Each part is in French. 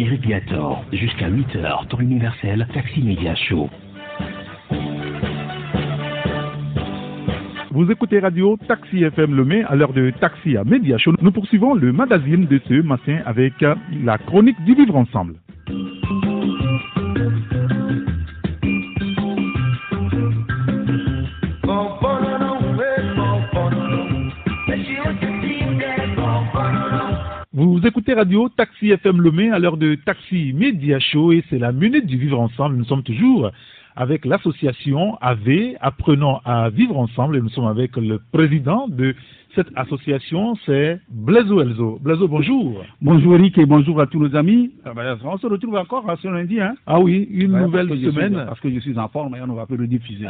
Irrédiator, jusqu'à 8h, temps universel, Taxi Média Show. Vous écoutez Radio Taxi FM Le Mai à l'heure de Taxi à Média Show. Nous poursuivons le magazine de ce matin avec la chronique du vivre ensemble. Écoutez Radio Taxi FM Mai à l'heure de Taxi Média Show et c'est la minute du vivre ensemble. Nous sommes toujours avec l'association AV, apprenant à vivre ensemble et nous sommes avec le président de cette association, c'est Blazo Elzo. Blazo, bonjour. Bonjour Eric et bonjour à tous nos amis. Ah ben, on se retrouve encore à ce lundi. Hein. Ah oui, une nouvelle semaine. parce que je suis en forme et on va peu le diffuser.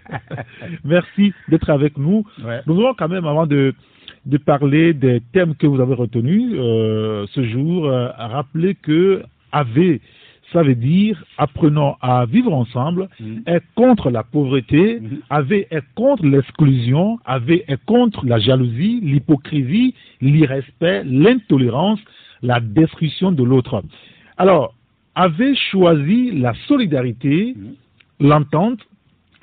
Merci d'être avec nous. Nous allons quand même, avant de de parler des thèmes que vous avez retenus euh, ce jour, euh, rappeler que AV, ça veut dire apprenant à vivre ensemble, Mhm. est contre la pauvreté, Mhm. AV est contre l'exclusion, AV est contre la jalousie, l'hypocrisie, l'irrespect, l'intolérance, la destruction de l'autre. Alors, AV choisit la solidarité, Mhm. l'entente,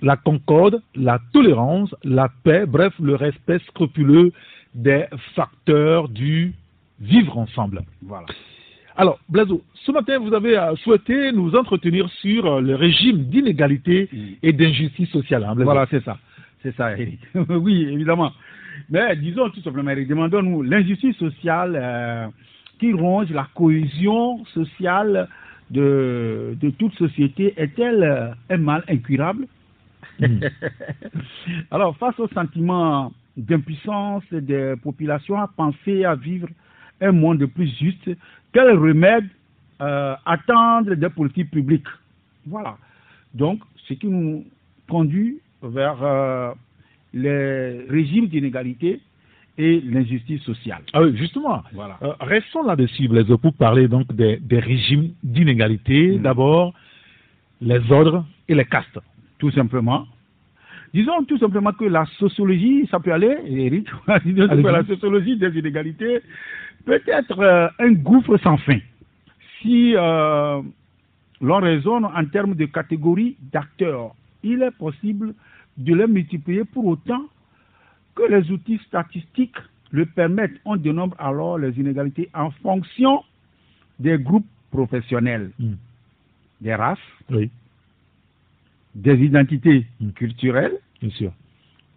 la concorde, la tolérance, la paix, bref, le respect scrupuleux des facteurs du vivre ensemble. Voilà. Alors, Blazo, ce matin, vous avez euh, souhaité nous entretenir sur euh, le régime d'inégalité Mm. et d'injustice sociale. hein, Voilà, c'est ça. C'est ça, Eric. oui, évidemment. Mais disons tout simplement, Eric, demandons-nous l'injustice sociale euh, qui ronge la cohésion sociale de, de toute société est-elle un mal incurable? Mm. Alors, face au sentiment d'impuissance des populations à penser à vivre un monde plus juste, quel remède euh, attendre des politiques publiques Voilà. Donc, ce qui nous conduit vers euh, les régimes d'inégalité et l'injustice sociale. Ah oui, justement. Voilà. Euh, restons là-dessus, Blazo, pour parler donc des, des régimes d'inégalité. Mm. D'abord, les ordres et les castes. Tout simplement. Disons tout simplement que la sociologie, ça peut aller, Eric, la sociologie des inégalités peut être euh, un gouffre sans fin. Si euh, l'on raisonne en termes de catégories d'acteurs, il est possible de les multiplier pour autant que les outils statistiques le permettent. On dénombre alors les inégalités en fonction des groupes professionnels, Mm. des races, Oui, des identités culturelles, bien sûr.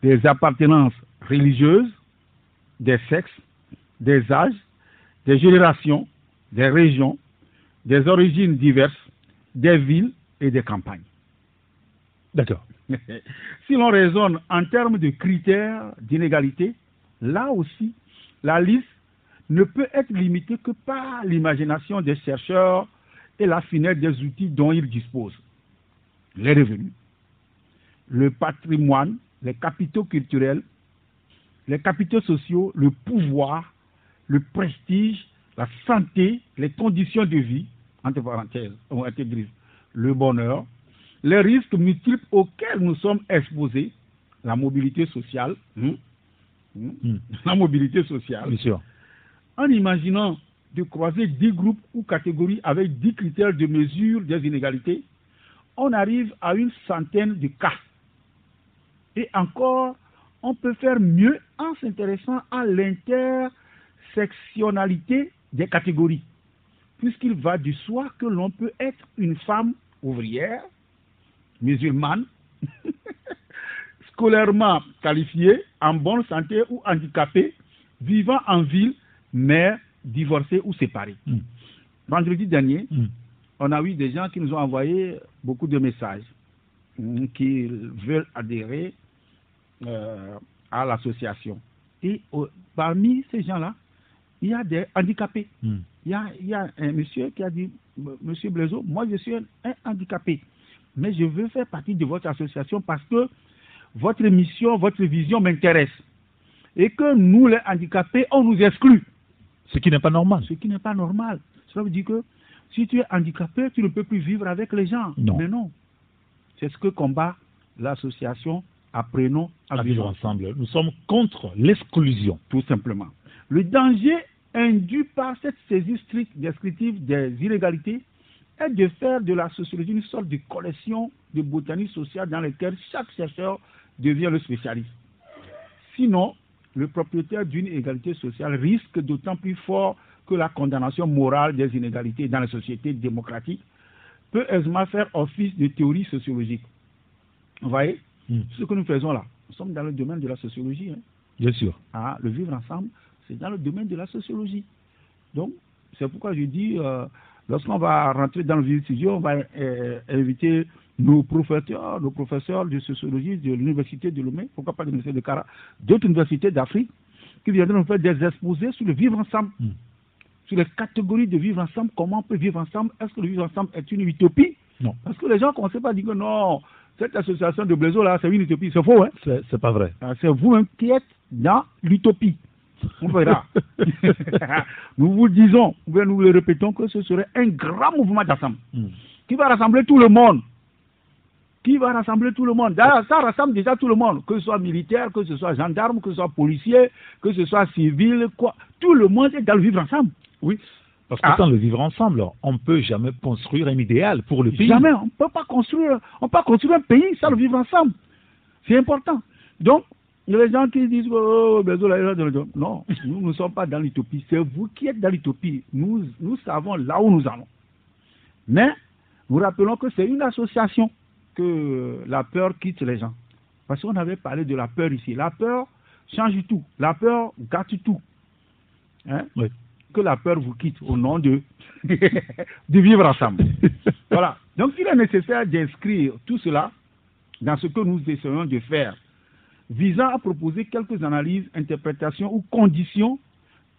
des appartenances religieuses, des sexes, des âges, des générations, des régions, des origines diverses, des villes et des campagnes. D'accord. si l'on raisonne en termes de critères d'inégalité, là aussi, la liste ne peut être limitée que par l'imagination des chercheurs et la finesse des outils dont ils disposent. Les revenus, le patrimoine, les capitaux culturels, les capitaux sociaux, le pouvoir, le prestige, la santé, les conditions de vie, entre parenthèses, ou intégristes, le bonheur, les risques multiples auxquels nous sommes exposés, la mobilité sociale, hein, hein, Mm. la mobilité sociale, Bien sûr. en imaginant de croiser 10 groupes ou catégories avec 10 critères de mesure des inégalités, on arrive à une centaine de cas. Et encore, on peut faire mieux en s'intéressant à l'intersectionnalité des catégories, puisqu'il va du soi que l'on peut être une femme ouvrière, musulmane, scolairement qualifiée, en bonne santé ou handicapée, vivant en ville, mais divorcée ou séparée. Mm. Vendredi dernier, Mm. On a eu des gens qui nous ont envoyé beaucoup de messages mm, qui veulent adhérer euh, à l'association. Et parmi ces gens-là, il y a des handicapés. Mm. Il y a, il y a un monsieur qui a dit, Monsieur Blaiseau, moi je suis un, un handicapé, mais je veux faire partie de votre association parce que votre mission, votre vision m'intéresse. Et que nous, les handicapés, on nous exclut. Ce qui n'est pas normal. Ce qui n'est pas normal. Cela veut dire que si tu es handicapé, tu ne peux plus vivre avec les gens. Non. Mais non. C'est ce que combat l'association Apprenons à, À vivre ensemble. Nous sommes contre l'exclusion. Tout simplement. Le danger induit par cette saisie stricte descriptive des inégalités est de faire de la sociologie une sorte de collection de botanique sociale dans laquelle chaque chercheur devient le spécialiste. Sinon, le propriétaire d'une égalité sociale risque d'autant plus fort que la condamnation morale des inégalités dans les sociétés démocratiques peut aisément faire office de théorie sociologique. Vous voyez Hmm. Ce que nous faisons là, nous sommes dans le domaine de la sociologie. hein. Bien sûr. Ah, le vivre ensemble, c'est dans le domaine de la sociologie. Donc, c'est pourquoi je dis, euh, lorsqu'on va rentrer dans le vif sujet, on va euh, inviter nos professeurs, nos professeurs de sociologie de l'université de Lomé, pourquoi pas de l'université de Cara, d'autres universités d'Afrique, qui viendront nous faire des exposés sur le vivre ensemble, Hmm. Sur les catégories de vivre ensemble, comment on peut vivre ensemble, est-ce que le vivre ensemble est une utopie? Non. Parce que les gens ne commencent pas à dire que non, cette association de Blaiseau là, c'est une utopie, c'est faux, hein? C'est pas vrai. ah, c'est vous-même qui êtes dans l'utopie. On verra. nous vous disons, nous le répétons, que ce serait un grand mouvement d'ensemble Hmm. qui va rassembler tout le monde. Qui va rassembler tout le monde. D'ailleurs, ça rassemble déjà tout le monde, que ce soit militaire, que ce soit gendarme, que ce soit policier, que ce soit civil, quoi. Tout le monde est dans le vivre ensemble. Oui. Parce que Ah. sans le vivre ensemble, on ne peut jamais construire un idéal pour le pays. Jamais, on ne peut pas construire, on peut construire un pays sans le vivre ensemble. C'est important. Donc, il y a les gens qui disent oh, non, nous ne sommes pas dans l'utopie. C'est vous qui êtes dans l'utopie. Nous, nous savons là où nous allons. Mais nous rappelons que c'est une association que la peur quitte les gens. Parce qu'on avait parlé de la peur ici. La peur change tout. La peur gâte tout. Hein? Oui. Que la peur vous quitte au nom de, de vivre ensemble. Voilà. Donc il est nécessaire d'inscrire tout cela dans ce que nous essayons de faire, visant à proposer quelques analyses, interprétations ou conditions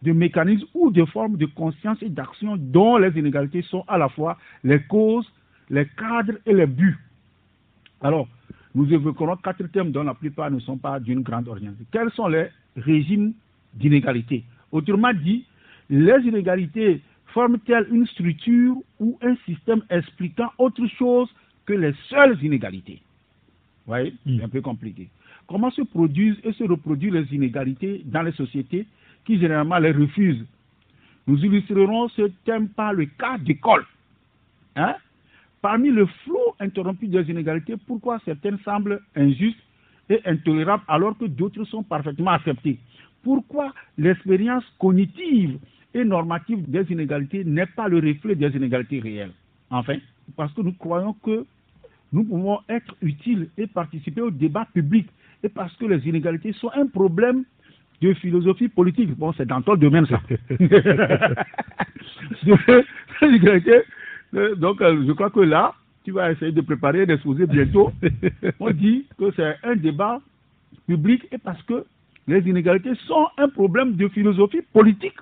de mécanismes ou de formes de conscience et d'action dont les inégalités sont à la fois les causes, les cadres et les buts. Alors, nous évoquerons quatre thèmes dont la plupart ne sont pas d'une grande orientation. Quels sont les régimes d'inégalité? Autrement dit, les inégalités forment-elles une structure ou un système expliquant autre chose que les seules inégalités? Vous voyez. C'est un peu compliqué. Comment se produisent et se reproduisent les inégalités dans les sociétés qui généralement les refusent? Nous illustrerons ce thème par le cas d'école. Hein? Parmi le flot interrompu des inégalités, pourquoi certaines semblent injustes et intolérables alors que d'autres sont parfaitement acceptées? Pourquoi l'expérience cognitive et normative des inégalités n'est pas le reflet des inégalités réelles Enfin, parce que nous croyons que nous pouvons être utiles et participer au débat public et parce que les inégalités sont un problème de philosophie politique. Bon, c'est dans ton domaine, ça. inégalités, euh, donc, euh, je crois que là, tu vas essayer de préparer, d'exposer bientôt. On dit que c'est un débat public et parce que les inégalités sont un problème de philosophie politique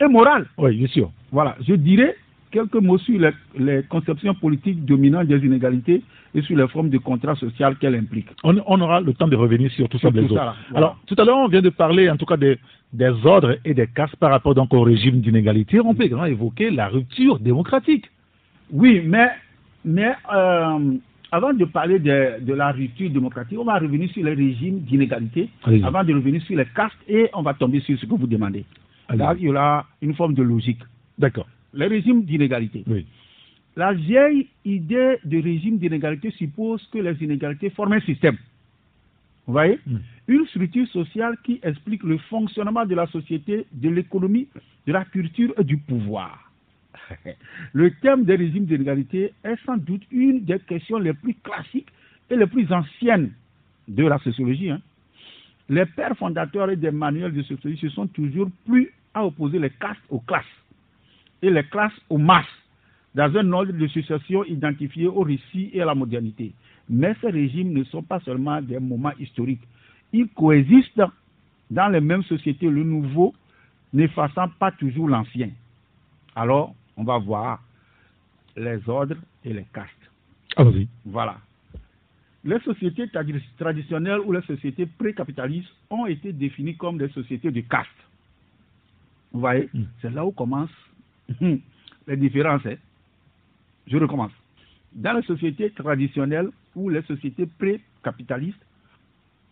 et morale. Oui, bien sûr. Voilà, je dirais quelques mots sur les, les conceptions politiques dominantes des inégalités et sur les formes de contrat social qu'elles impliquent. On, on aura le temps de revenir sur tout ça, Sur tout Blaise. ça, là, voilà. Alors, tout à l'heure, on vient de parler, en tout cas, des, des ordres et des castes par rapport donc au régime d'inégalité. On peut également évoquer la rupture démocratique. Oui, mais, mais euh, avant de parler de, de la rupture démocratique, on va revenir sur les régimes d'inégalité, avant de revenir sur les castes et on va tomber sur ce que vous demandez. Là, il y aura une forme de logique. D'accord. Les régimes d'inégalité. Oui. La vieille idée de régime d'inégalité suppose que les inégalités forment un système. Vous voyez. Une structure sociale qui explique le fonctionnement de la société, de l'économie, de la culture et du pouvoir. Le thème des régimes d'inégalité est sans doute une des questions les plus classiques et les plus anciennes de la sociologie. hein. Les pères fondateurs et des manuels de sociologie se sont toujours plus à opposer les castes aux classes et les classes aux masses dans un ordre de succession identifié au récit et à la modernité. Mais ces régimes ne sont pas seulement des moments historiques. Ils coexistent dans les mêmes sociétés, le nouveau n'effaçant pas toujours l'ancien. Alors, on va voir les ordres et les castes. Allons-y. Voilà. Les sociétés tradi- traditionnelles ou les sociétés pré-capitalistes ont été définies comme des sociétés de castes. Vous voyez, Mm. c'est là où commencent les différences. hein. Je recommence. Dans les sociétés traditionnelles ou les sociétés pré-capitalistes,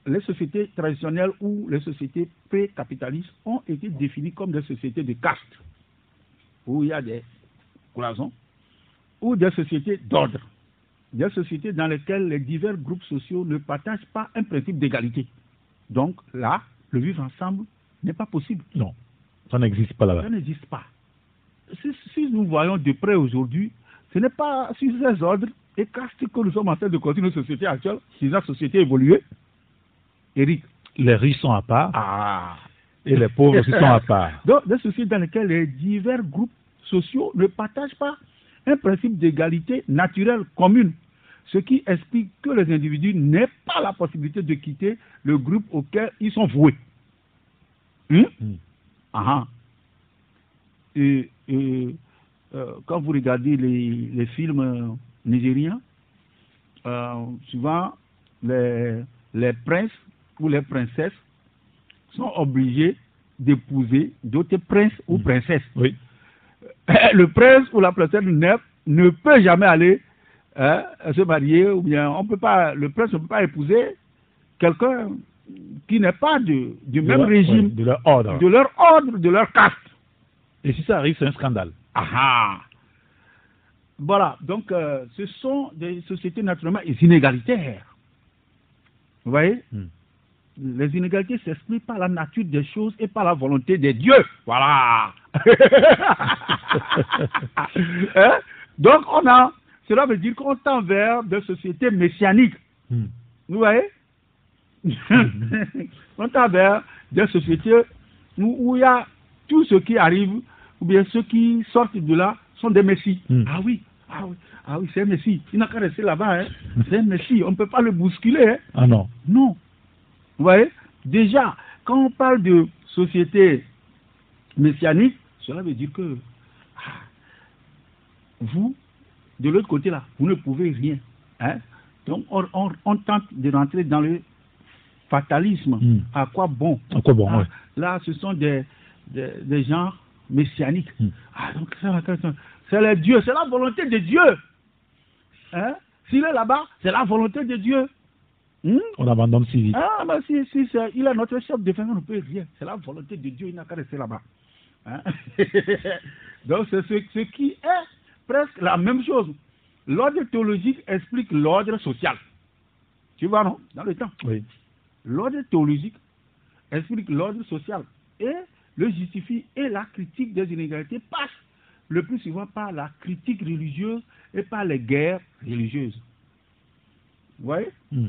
les sociétés traditionnelles ou les sociétés pré-capitalistes ont été définies comme des sociétés de caste, où il y a des cloisons, ou des sociétés d'ordre, des sociétés dans lesquelles les divers groupes sociaux ne partagent pas un principe d'égalité. Donc là, le vivre ensemble n'est pas possible. Non, ça n'existe pas là-bas. Ça n'existe pas. Si, si nous voyons de près aujourd'hui, ce n'est pas sur ces ordres et que nous sommes en train de continuer nos sociétés actuelles, si la société évoluée. Eric. Les riches sont à part Ah. et les pauvres aussi sont à part. Donc, des sociétés dans lesquelles les divers groupes sociaux ne partagent pas un principe d'égalité naturelle commune, ce qui explique que les individus n'aient pas la possibilité de quitter le groupe auquel ils sont voués. Hmm. Ah ah. Et, et, euh, quand vous regardez les, les films nigériens, euh, souvent les, les princes ou les princesses sont obligés d'épouser d'autres princes ou Hmm. princesses. Oui. Le prince ou la princesse ne, ne peut jamais aller hein, se marier ou bien on peut pas, le prince ne peut pas épouser quelqu'un qui n'est pas de, du De même leur- régime, ouais, de leur ordre. de leur ordre, de leur caste. Et si ça arrive, c'est un scandale. Ah. Voilà, donc euh, ce sont des sociétés naturellement inégalitaires. Vous voyez? Hmm. Les inégalités s'expriment par la nature des choses et par la volonté des dieux. Voilà. Hein? Donc on a, cela veut dire qu'on tend vers des sociétés messianiques. Hmm. Vous voyez? On tend vers des sociétés où, il y a tout ce qui arrive, ou bien ceux qui sortent de là sont des messies. Hmm. Ah oui, ah oui, ah oui, c'est un messie. Il n'a qu'à rester là-bas. Hein. C'est un messie. On ne peut pas le bousculer. Hein. Ah non. Non. Vous voyez Déjà, quand on parle de société messianique, cela veut dire que ah, vous, de l'autre côté là, vous ne pouvez rien. Hein? Donc, on, on- on tente de rentrer dans le fatalisme. Hmm. À quoi bon? À quoi bon, Ah, ouais. Là, ce sont des, des, des gens messianiques. Hmm. Ah, donc, c'est les dieux, c'est la volonté de Dieu. Hein? S'il est là-bas, c'est la volonté de Dieu. Hmm? On abandonne si vite. Ah, mais si, si il est notre chef de famille, on ne peut rien. C'est la volonté de Dieu, il n'a qu'à rester là-bas. Hein? Donc, c'est ce, ce qui est presque la même chose. L'ordre théologique explique l'ordre social. Tu vois, non? Dans le temps. Oui. L'ordre théologique explique l'ordre social et le justifie et la critique des inégalités passe le plus souvent par la critique religieuse et par les guerres religieuses. Vous voyez? Hmm.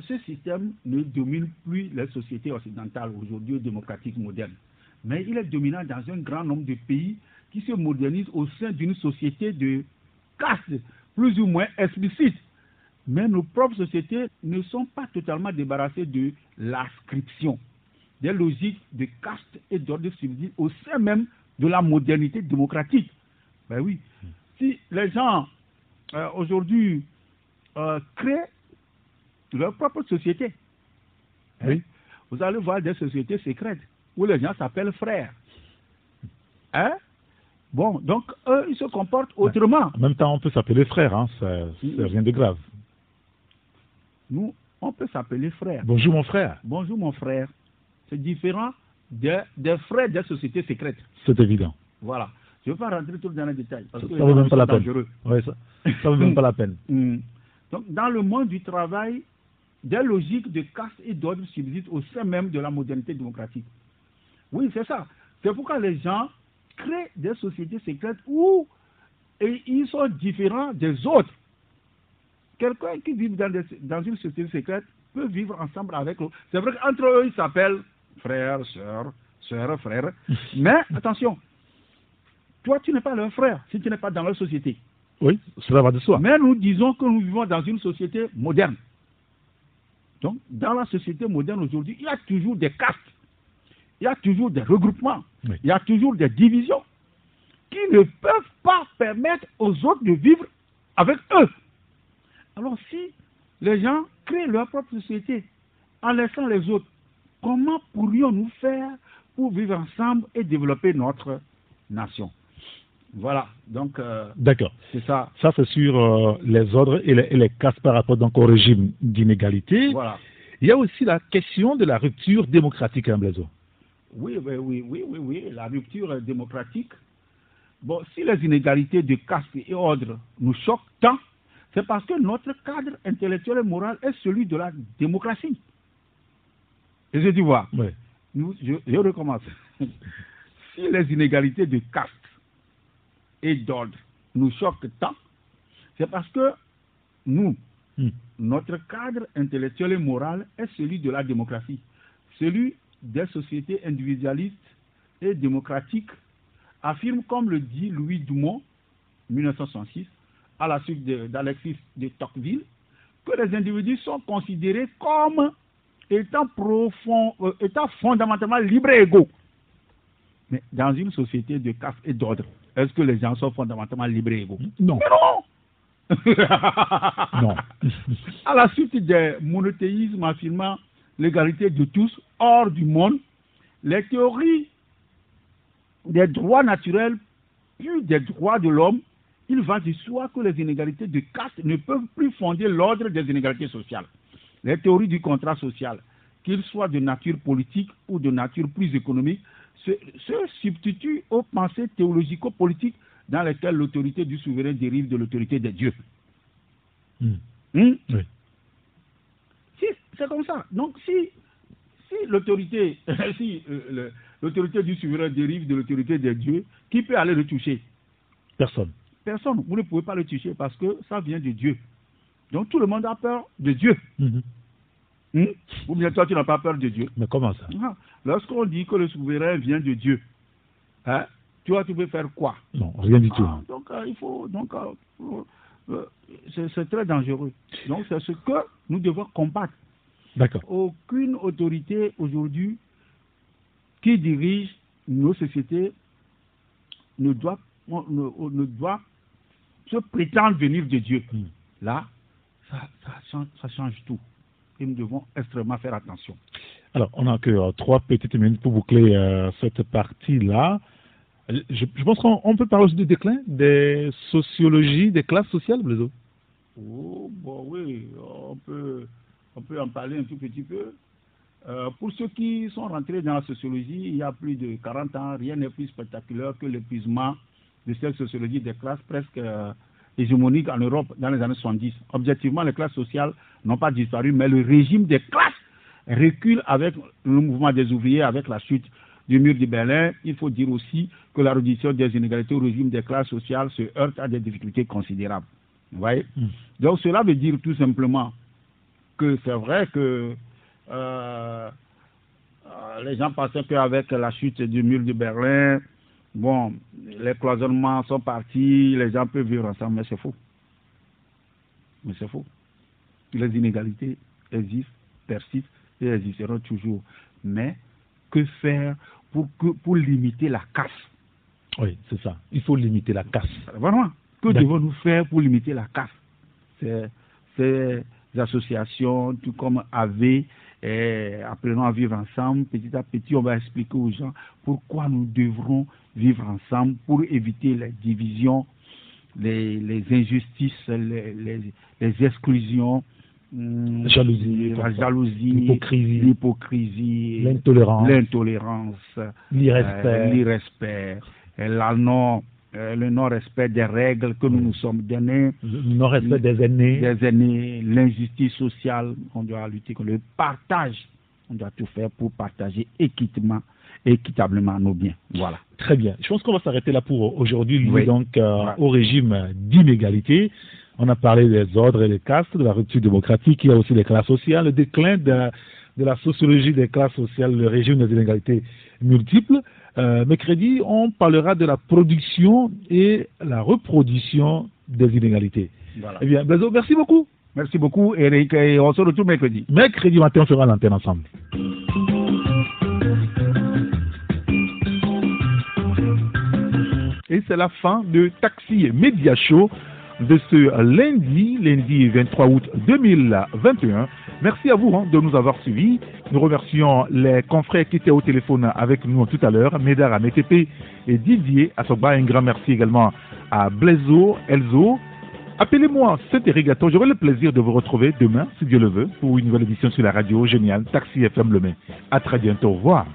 ce système ne domine plus les sociétés occidentales aujourd'hui démocratiques modernes, mais il est dominant dans un grand nombre de pays qui se modernisent au sein d'une société de caste plus ou moins explicite. Mais nos propres sociétés ne sont pas totalement débarrassées de l'inscription des logiques de caste et d'ordre civil au sein même de la modernité démocratique. Ben oui, si les gens euh, aujourd'hui euh, créent leur propre société. Hein? Oui. Vous allez voir des sociétés secrètes où les gens s'appellent frères. Hein? Bon, donc eux, ils se comportent autrement. En même temps, on peut s'appeler frère, hein. c'est rien de grave. Nous, on peut s'appeler frères. Bonjour mon frère, Bonjour mon frère. C'est différent des, des frères des sociétés secrètes. c'est évident. Voilà. Je ne vais pas rentrer tout dans les détails. Parce Ça, ça vaut même pas la peine. Ouais, ça, ça vaut même pas la peine. Donc, dans le monde du travail, des logiques de caste et d'ordre subsistent au sein même de la modernité démocratique. Oui, c'est ça. C'est pourquoi les gens créent des sociétés secrètes où et ils sont différents des autres. Quelqu'un qui vit dans, des- dans une société secrète peut vivre ensemble avec l'autre. C'est vrai qu'entre eux, ils s'appellent frère, sœur, sœur, frère. Mais attention, toi, tu n'es pas leur frère si tu n'es pas dans leur société. Oui, cela va de soi. Mais nous disons que nous vivons dans une société moderne. Donc, dans la société moderne aujourd'hui, il y a toujours des castes, il y a toujours des regroupements, Oui. il y a toujours des divisions qui ne peuvent pas permettre aux autres de vivre avec eux. Alors, si les gens créent leur propre société en laissant les autres, comment pourrions-nous faire pour vivre ensemble et développer notre nation? Voilà, donc euh, D'accord. c'est ça. Ça, c'est sur euh, les ordres et les, et les par rapport donc, au régime d'inégalité. Voilà. Il y a aussi la question de la rupture démocratique, hein, Blaiseau. Oui, oui, oui, oui, oui, oui, la rupture démocratique. Bon, si les inégalités de caste et ordre nous choquent tant, c'est parce que notre cadre intellectuel et moral est celui de la démocratie. Et je dis, nous, je, je recommence. si les inégalités de caste et d'ordre nous choquent tant, c'est parce que nous, Hmm. notre cadre intellectuel et moral est celui de la démocratie, celui des sociétés individualistes et démocratiques, affirme, comme le dit Louis Dumont, 1966, à la suite d'Alexis de, Tocqueville, que les individus sont considérés comme étant, profond, euh, étant fondamentalement libres et égaux. Mais dans une société de caste et d'ordre, est-ce que les gens sont fondamentalement libres et égaux? Non. Mais non Non. à la suite des monothéismes affirmant l'égalité de tous hors du monde, les théories des droits naturels puis des droits de l'homme, il va de soi que les inégalités de caste ne peuvent plus fonder l'ordre des inégalités sociales. Les théories du contrat social, qu'ils soient de nature politique ou de nature plus économique, se, se substituent aux pensées théologico-politiques dans lesquelles l'autorité du souverain dérive de l'autorité des dieux. Hmm. Hmm? Oui. Si, c'est comme ça. Donc, si, si l'autorité si, euh, du souverain dérive de l'autorité des dieux, qui peut aller le toucher? Personne. Personne. Vous ne pouvez pas le toucher parce que ça vient de Dieu. Donc, tout le monde a peur de Dieu. Mhm. Hmm? Ou bien toi, tu n'as pas peur de Dieu. Mais comment ça? Ah, Lorsqu'on dit que le souverain vient de Dieu, hein, toi, tu peux faire quoi? Non, rien du tout. Ah, donc, euh, il faut. Donc, euh, euh, c'est c'est très dangereux. Donc, c'est ce que nous devons combattre. D'accord. aucune autorité aujourd'hui qui dirige nos sociétés ne doit, ne, ne doit se prétendre venir de Dieu. Là, ça, ça change, ça change tout. Et nous devons extrêmement faire attention. Alors, on n'a que euh, trois petites minutes pour boucler euh, cette partie-là. Euh, Je, je pense qu'on on peut parler aussi du déclin des sociologies, des classes sociales, Blaiseau. Oh, bon, oui, on peut, on peut en parler un tout petit peu. Euh, pour ceux qui sont rentrés dans la sociologie il y a plus de 40 ans, rien n'est plus spectaculaire que l'épuisement de cette sociologie des classes presque euh, hégémonique en Europe dans les années 70. Objectivement, les classes sociales n'ont pas disparu, mais le régime des classes recule avec le mouvement des ouvriers, avec la chute du mur de Berlin. Il faut dire aussi que la réduction des inégalités au régime des classes sociales se heurte à des difficultés considérables. Vous voyez? Mm. Donc cela veut dire tout simplement que c'est vrai que euh, euh, les gens pensaient qu'avec la chute du mur de Berlin, bon, les cloisonnements sont partis, les gens peuvent vivre ensemble, mais c'est faux. Mais c'est faux. Les inégalités existent, persistent et existeront toujours. Mais que faire pour, que, pour limiter la casse? Oui, c'est ça. Il faut limiter la casse. Vraiment, que devons-nous faire pour limiter la casse? Ces ces associations, tout comme AV, et apprenons à vivre ensemble, petit à petit, on va expliquer aux gens pourquoi nous devrons vivre ensemble pour éviter les divisions, les, les injustices, les, les- les exclusions, hum, La jalousie, la L'hypocrisie. l'hypocrisie, L'intolérance, l'irrespect. euh, l'irrespect, euh, la non, euh, le non-respect des règles que nous nous sommes données, le non-respect des aînés. des aînés, l'injustice sociale, on doit lutter contre le partage. On doit tout faire pour partager équitablement, équitablement nos biens. Voilà. Très bien. Je pense qu'on va s'arrêter là pour aujourd'hui, Oui. donc euh, Ouais. au régime d'inégalité. On a parlé des ordres et des castes, de la rupture démocratique, il y a aussi les classes sociales, le déclin de, de la sociologie des classes sociales, le régime des inégalités multiples. Euh, mercredi, on parlera de la production et la reproduction des inégalités. Voilà. Eh bien, Blazo, merci beaucoup. Merci beaucoup, Eric, et on se retrouve mercredi. Mercredi matin, on fera l'antenne ensemble. Et c'est la fin de Taxi Média Show de ce lundi, lundi 23 août 2021. Merci à vous hein, de nous avoir suivis. Nous remercions les confrères qui étaient au téléphone avec nous tout à l'heure, Médard à MTP et Didier Asogba. Un grand merci également à Blaiseau, Elzo, Appelez-moi cet irrigateur, j'aurai le plaisir de vous retrouver demain, si Dieu le veut, pour une nouvelle édition sur la radio géniale Taxi FM Le Mai. À très bientôt, au revoir.